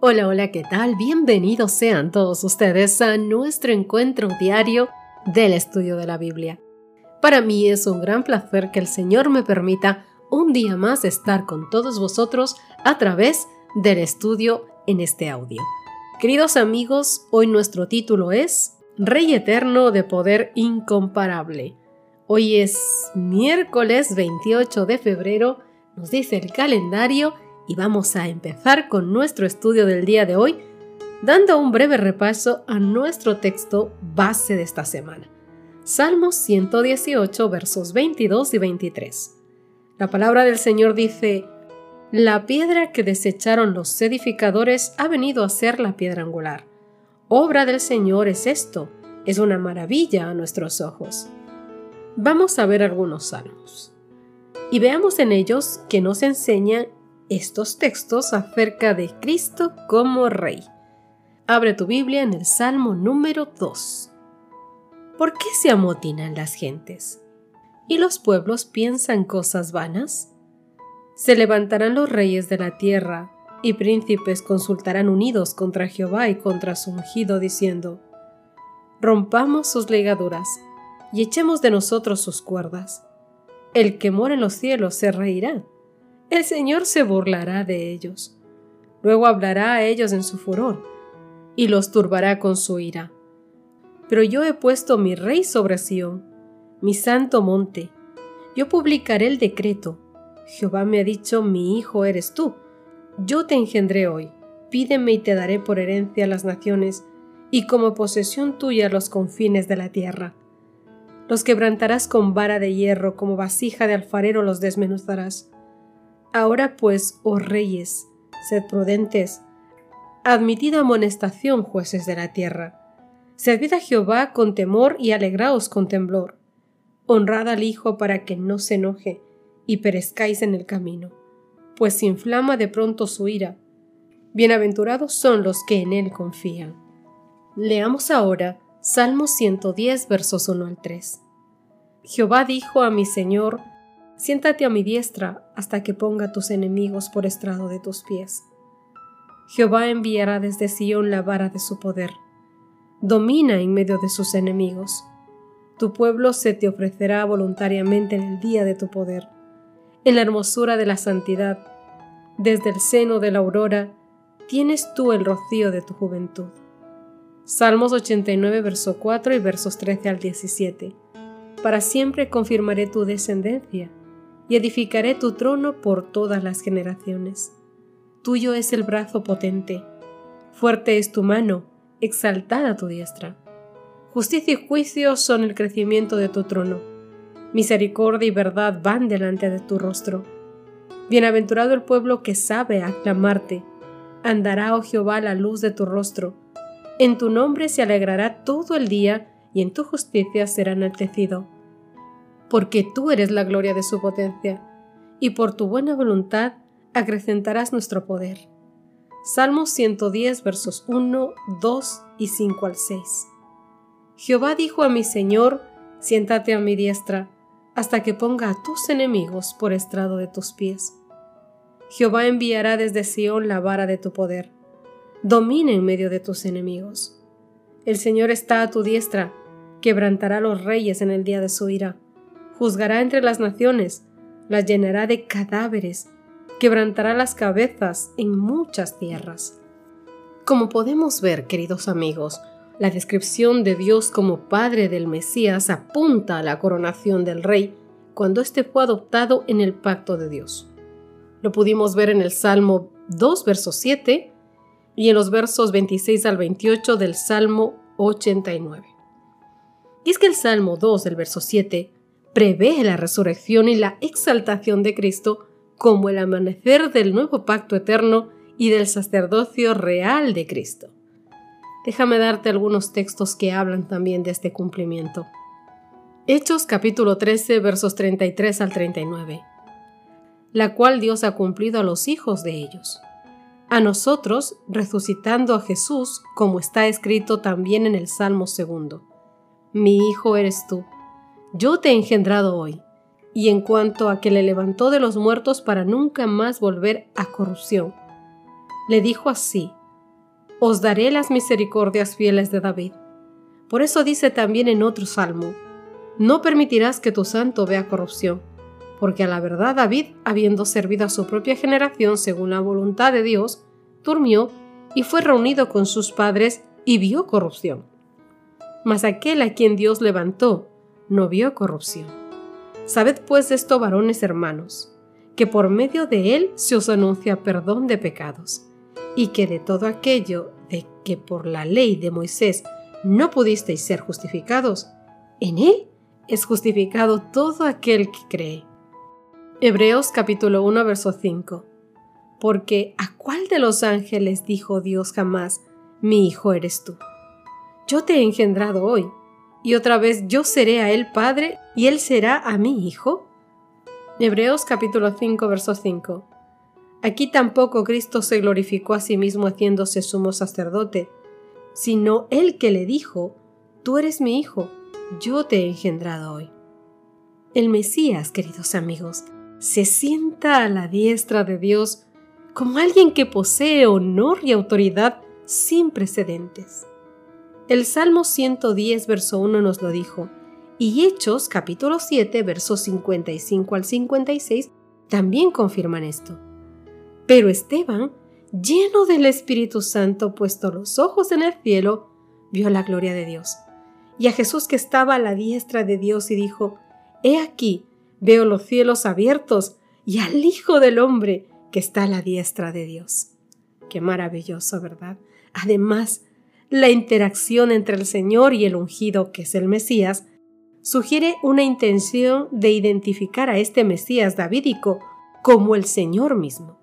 Hola, hola, ¿qué tal? Bienvenidos sean todos ustedes a nuestro encuentro diario del estudio de la Biblia. Para mí es un gran placer que el Señor me permita un día más estar con todos vosotros a través del estudio en este audio. Queridos amigos, hoy nuestro título es Rey Eterno de Poder Incomparable. Hoy es miércoles 28 de febrero, nos dice el calendario, y vamos a empezar con nuestro estudio del día de hoy, dando un breve repaso a nuestro texto base de esta semana. Salmos 118 versos 22 y 23. La palabra del Señor dice, La piedra que desecharon los edificadores ha venido a ser la piedra angular. Obra del Señor es esto, es una maravilla a nuestros ojos. Vamos a ver algunos salmos y veamos en ellos que nos enseñan estos textos acerca de Cristo como Rey. Abre tu Biblia en el Salmo número 2. ¿Por qué se amotinan las gentes? ¿Y los pueblos piensan cosas vanas? Se levantarán los reyes de la tierra, y príncipes consultarán unidos contra Jehová y contra su ungido, diciendo, Rompamos sus ligaduras, y echemos de nosotros sus cuerdas. El que mora en los cielos se reirá el Señor se burlará de ellos. Luego hablará a ellos en su furor y los turbará con su ira. Pero yo he puesto mi rey sobre Sión, mi santo monte. Yo publicaré el decreto. Jehová me ha dicho, mi hijo eres tú. Yo te engendré hoy. Pídeme y te daré por herencia las naciones y como posesión tuya los confines de la tierra. Los quebrantarás con vara de hierro, como vasija de alfarero los desmenuzarás. Ahora pues, oh reyes, sed prudentes, admitid amonestación, jueces de la tierra. Servid a Jehová con temor y alegraos con temblor. Honrad al Hijo para que no se enoje y perezcáis en el camino, pues inflama de pronto su ira. Bienaventurados son los que en él confían. Leamos ahora Salmo 110, versos 1 al 3. Jehová dijo a mi Señor, Siéntate a mi diestra hasta que ponga tus enemigos por estrado de tus pies. Jehová enviará desde Sión la vara de su poder. Domina en medio de sus enemigos. Tu pueblo se te ofrecerá voluntariamente en el día de tu poder, en la hermosura de la santidad. Desde el seno de la aurora tienes tú el rocío de tu juventud. Salmos 89, verso 4 y versos 13 al 17. Para siempre confirmaré tu descendencia y edificaré tu trono por todas las generaciones. Tuyo es el brazo potente, fuerte es tu mano, exaltada tu diestra. Justicia y juicio son el crecimiento de tu trono. Misericordia y verdad van delante de tu rostro. Bienaventurado el pueblo que sabe aclamarte. Andará, oh Jehová, la luz de tu rostro. En tu nombre se alegrará todo el día y en tu justicia será enaltecido porque tú eres la gloria de su potencia, y por tu buena voluntad acrecentarás nuestro poder. Salmos 110 versos 1, 2 y 5 al 6. Jehová dijo a mi Señor, siéntate a mi diestra, hasta que ponga a tus enemigos por estrado de tus pies. Jehová enviará desde Sión la vara de tu poder. Domina en medio de tus enemigos. El Señor está a tu diestra, quebrantará los reyes en el día de su ira juzgará entre las naciones, las llenará de cadáveres, quebrantará las cabezas en muchas tierras. Como podemos ver, queridos amigos, la descripción de Dios como Padre del Mesías apunta a la coronación del Rey cuando éste fue adoptado en el pacto de Dios. Lo pudimos ver en el Salmo 2, verso 7 y en los versos 26 al 28 del Salmo 89. Y es que el Salmo 2, del verso 7, prevé la resurrección y la exaltación de Cristo como el amanecer del nuevo pacto eterno y del sacerdocio real de Cristo. Déjame darte algunos textos que hablan también de este cumplimiento. Hechos capítulo 13 versos 33 al 39, la cual Dios ha cumplido a los hijos de ellos. A nosotros, resucitando a Jesús, como está escrito también en el Salmo segundo. Mi hijo eres tú, yo te he engendrado hoy. Y en cuanto a que le levantó de los muertos para nunca más volver a corrupción, le dijo así, Os daré las misericordias fieles de David. Por eso dice también en otro salmo, no permitirás que tu santo vea corrupción, porque a la verdad David, habiendo servido a su propia generación según la voluntad de Dios, durmió y fue reunido con sus padres y vio corrupción. Mas aquel a quien Dios levantó no vio corrupción. Sabed pues esto, varones hermanos, que por medio de él se os anuncia perdón de pecados, y que de todo aquello de que por la ley de Moisés no pudisteis ser justificados, en él es justificado todo aquel que cree. Hebreos capítulo 1 verso 5. Porque ¿a cuál de los ángeles dijo Dios jamás, mi hijo eres tú? Yo te he engendrado hoy, y otra vez yo seré a él padre, y él será a mi hijo. Hebreos capítulo 5 verso 5. Aquí tampoco Cristo se glorificó a sí mismo haciéndose sumo sacerdote, sino el que le dijo, Tú eres mi hijo, yo te he engendrado hoy. El Mesías, queridos amigos, se sienta a la diestra de Dios como alguien que posee honor y autoridad sin precedentes. El Salmo 110, verso 1 nos lo dijo, y Hechos capítulo 7, versos 55 al 56 también confirman esto. Pero Esteban, lleno del Espíritu Santo, puesto los ojos en el cielo, vio la gloria de Dios y a Jesús que estaba a la diestra de Dios y dijo, He aquí, veo los cielos abiertos y al Hijo del Hombre que está a la diestra de Dios. Qué maravilloso, ¿verdad? Además, la interacción entre el Señor y el ungido, que es el Mesías, sugiere una intención de identificar a este Mesías davídico como el Señor mismo.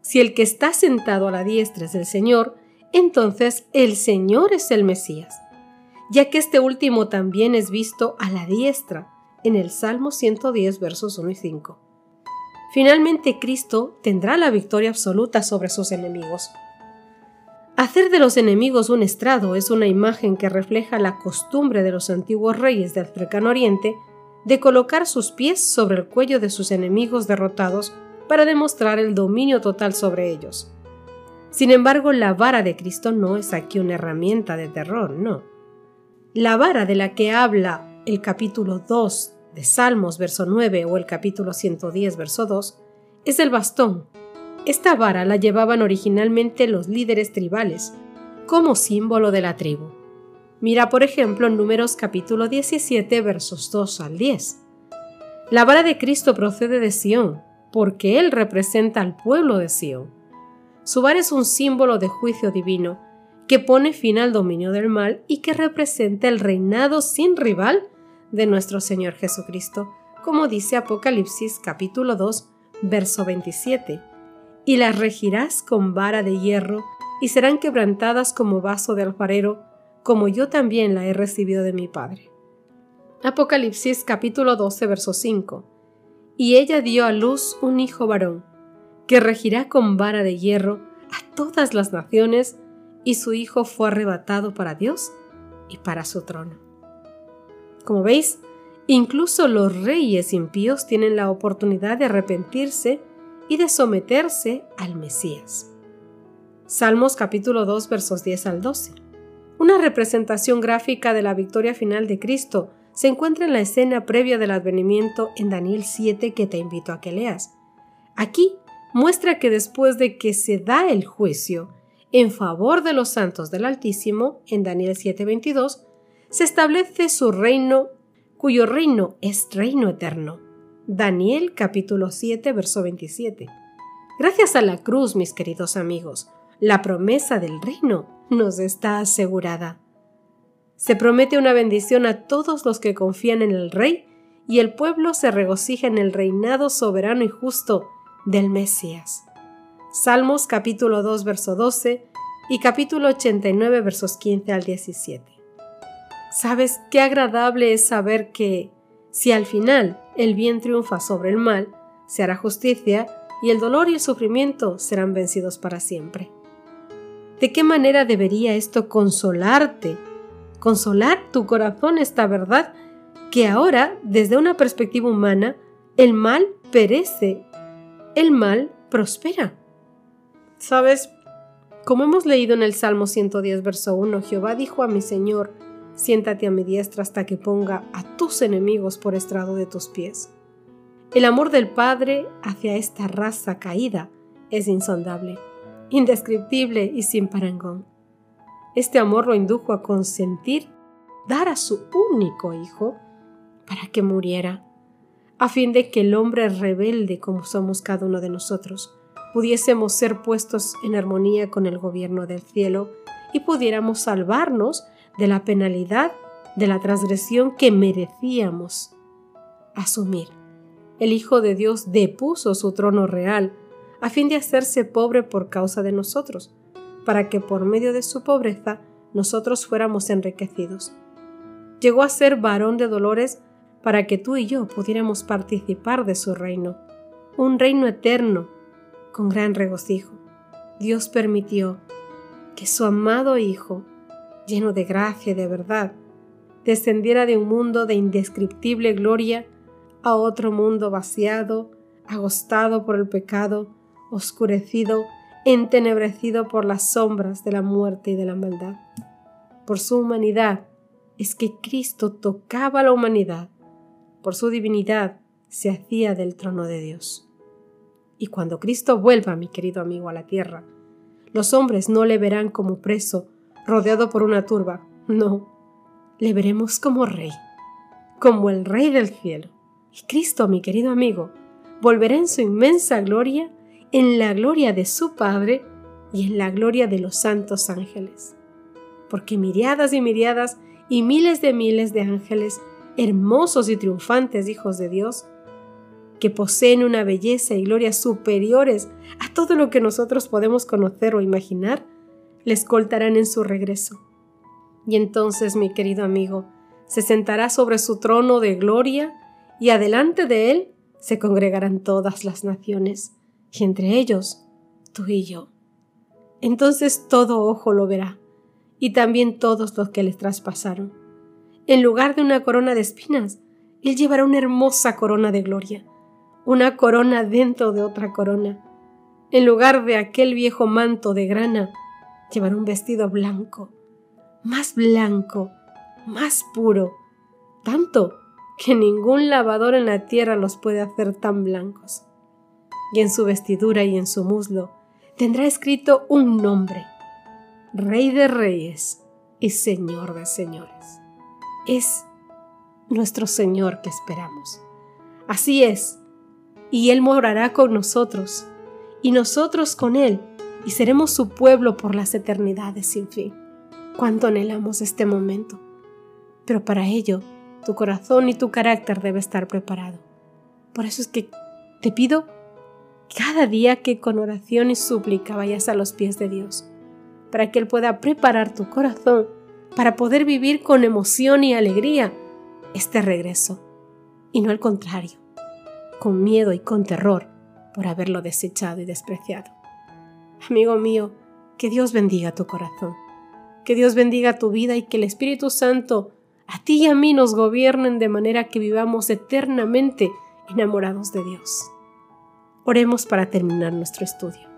Si el que está sentado a la diestra es el Señor, entonces el Señor es el Mesías ya que este último también es visto a la diestra en el Salmo 110 versos 1 y 5. Finalmente Cristo tendrá la victoria absoluta sobre sus enemigos. Hacer de los enemigos un estrado es una imagen que refleja la costumbre de los antiguos reyes del cercano oriente de colocar sus pies sobre el cuello de sus enemigos derrotados para demostrar el dominio total sobre ellos. Sin embargo, la vara de Cristo no es aquí una herramienta de terror, no. La vara de la que habla el capítulo 2 de Salmos, verso 9, o el capítulo 110, verso 2, es el bastón. Esta vara la llevaban originalmente los líderes tribales, como símbolo de la tribu. Mira, por ejemplo, Números capítulo 17, versos 2 al 10. La vara de Cristo procede de Sión, porque Él representa al pueblo de Sión. Su vara es un símbolo de juicio divino, que pone fin al dominio del mal y que representa el reinado sin rival de nuestro Señor Jesucristo, como dice Apocalipsis capítulo 2, verso 27. Y las regirás con vara de hierro y serán quebrantadas como vaso de alfarero, como yo también la he recibido de mi Padre. Apocalipsis capítulo 12, verso 5. Y ella dio a luz un hijo varón, que regirá con vara de hierro a todas las naciones, y su hijo fue arrebatado para Dios y para su trono. Como veis, incluso los reyes impíos tienen la oportunidad de arrepentirse y de someterse al Mesías. Salmos capítulo 2 versos 10 al 12. Una representación gráfica de la victoria final de Cristo se encuentra en la escena previa del advenimiento en Daniel 7 que te invito a que leas. Aquí muestra que después de que se da el juicio, en favor de los santos del Altísimo, en Daniel 7:22, se establece su reino, cuyo reino es reino eterno. Daniel capítulo 7, verso 27. Gracias a la cruz, mis queridos amigos, la promesa del reino nos está asegurada. Se promete una bendición a todos los que confían en el Rey y el pueblo se regocija en el reinado soberano y justo del Mesías. Salmos capítulo 2 verso 12 y capítulo 89 versos 15 al 17. ¿Sabes qué agradable es saber que, si al final el bien triunfa sobre el mal, se hará justicia y el dolor y el sufrimiento serán vencidos para siempre? ¿De qué manera debería esto consolarte? Consolar tu corazón esta verdad que ahora, desde una perspectiva humana, el mal perece, el mal prospera. ¿Sabes? Como hemos leído en el Salmo 110, verso 1, Jehová dijo a mi Señor, siéntate a mi diestra hasta que ponga a tus enemigos por estrado de tus pies. El amor del Padre hacia esta raza caída es insondable, indescriptible y sin parangón. Este amor lo indujo a consentir dar a su único hijo para que muriera, a fin de que el hombre rebelde como somos cada uno de nosotros pudiésemos ser puestos en armonía con el gobierno del cielo y pudiéramos salvarnos de la penalidad de la transgresión que merecíamos asumir. El Hijo de Dios depuso su trono real a fin de hacerse pobre por causa de nosotros, para que por medio de su pobreza nosotros fuéramos enriquecidos. Llegó a ser varón de dolores para que tú y yo pudiéramos participar de su reino, un reino eterno con gran regocijo. Dios permitió que su amado Hijo, lleno de gracia y de verdad, descendiera de un mundo de indescriptible gloria a otro mundo vaciado, agostado por el pecado, oscurecido, entenebrecido por las sombras de la muerte y de la maldad. Por su humanidad es que Cristo tocaba la humanidad, por su divinidad se hacía del trono de Dios. Y cuando Cristo vuelva, mi querido amigo, a la tierra, los hombres no le verán como preso, rodeado por una turba. No, le veremos como rey, como el rey del cielo. Y Cristo, mi querido amigo, volverá en su inmensa gloria, en la gloria de su Padre y en la gloria de los santos ángeles. Porque miriadas y miriadas y miles de miles de ángeles, hermosos y triunfantes hijos de Dios, que poseen una belleza y gloria superiores a todo lo que nosotros podemos conocer o imaginar, le escoltarán en su regreso. Y entonces, mi querido amigo, se sentará sobre su trono de gloria y adelante de él se congregarán todas las naciones, y entre ellos tú y yo. Entonces todo ojo lo verá, y también todos los que les traspasaron. En lugar de una corona de espinas, él llevará una hermosa corona de gloria una corona dentro de otra corona. En lugar de aquel viejo manto de grana, llevará un vestido blanco, más blanco, más puro, tanto que ningún lavador en la tierra los puede hacer tan blancos. Y en su vestidura y en su muslo tendrá escrito un nombre, Rey de Reyes y Señor de Señores. Es nuestro Señor que esperamos. Así es, y Él morará con nosotros, y nosotros con Él, y seremos su pueblo por las eternidades sin fin. Cuánto anhelamos este momento. Pero para ello, tu corazón y tu carácter debe estar preparado. Por eso es que te pido cada día que con oración y súplica vayas a los pies de Dios, para que Él pueda preparar tu corazón para poder vivir con emoción y alegría este regreso, y no al contrario con miedo y con terror por haberlo desechado y despreciado. Amigo mío, que Dios bendiga tu corazón, que Dios bendiga tu vida y que el Espíritu Santo a ti y a mí nos gobiernen de manera que vivamos eternamente enamorados de Dios. Oremos para terminar nuestro estudio.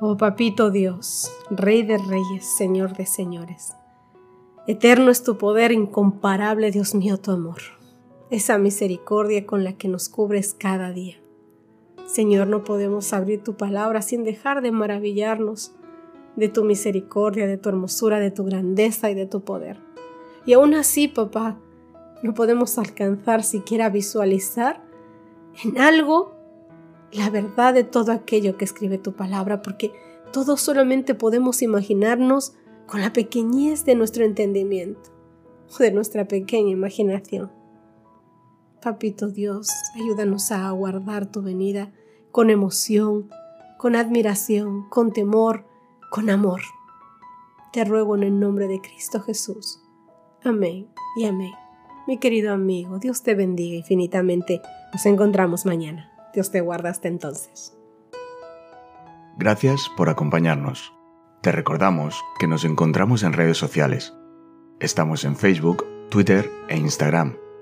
Oh Papito Dios, Rey de Reyes, Señor de Señores, eterno es tu poder, incomparable Dios mío tu amor esa misericordia con la que nos cubres cada día. Señor, no podemos abrir tu palabra sin dejar de maravillarnos de tu misericordia, de tu hermosura, de tu grandeza y de tu poder. Y aún así, papá, no podemos alcanzar siquiera visualizar en algo la verdad de todo aquello que escribe tu palabra, porque todos solamente podemos imaginarnos con la pequeñez de nuestro entendimiento o de nuestra pequeña imaginación. Papito Dios, ayúdanos a aguardar tu venida con emoción, con admiración, con temor, con amor. Te ruego en el nombre de Cristo Jesús. Amén y amén. Mi querido amigo, Dios te bendiga infinitamente. Nos encontramos mañana. Dios te guarda hasta entonces. Gracias por acompañarnos. Te recordamos que nos encontramos en redes sociales. Estamos en Facebook, Twitter e Instagram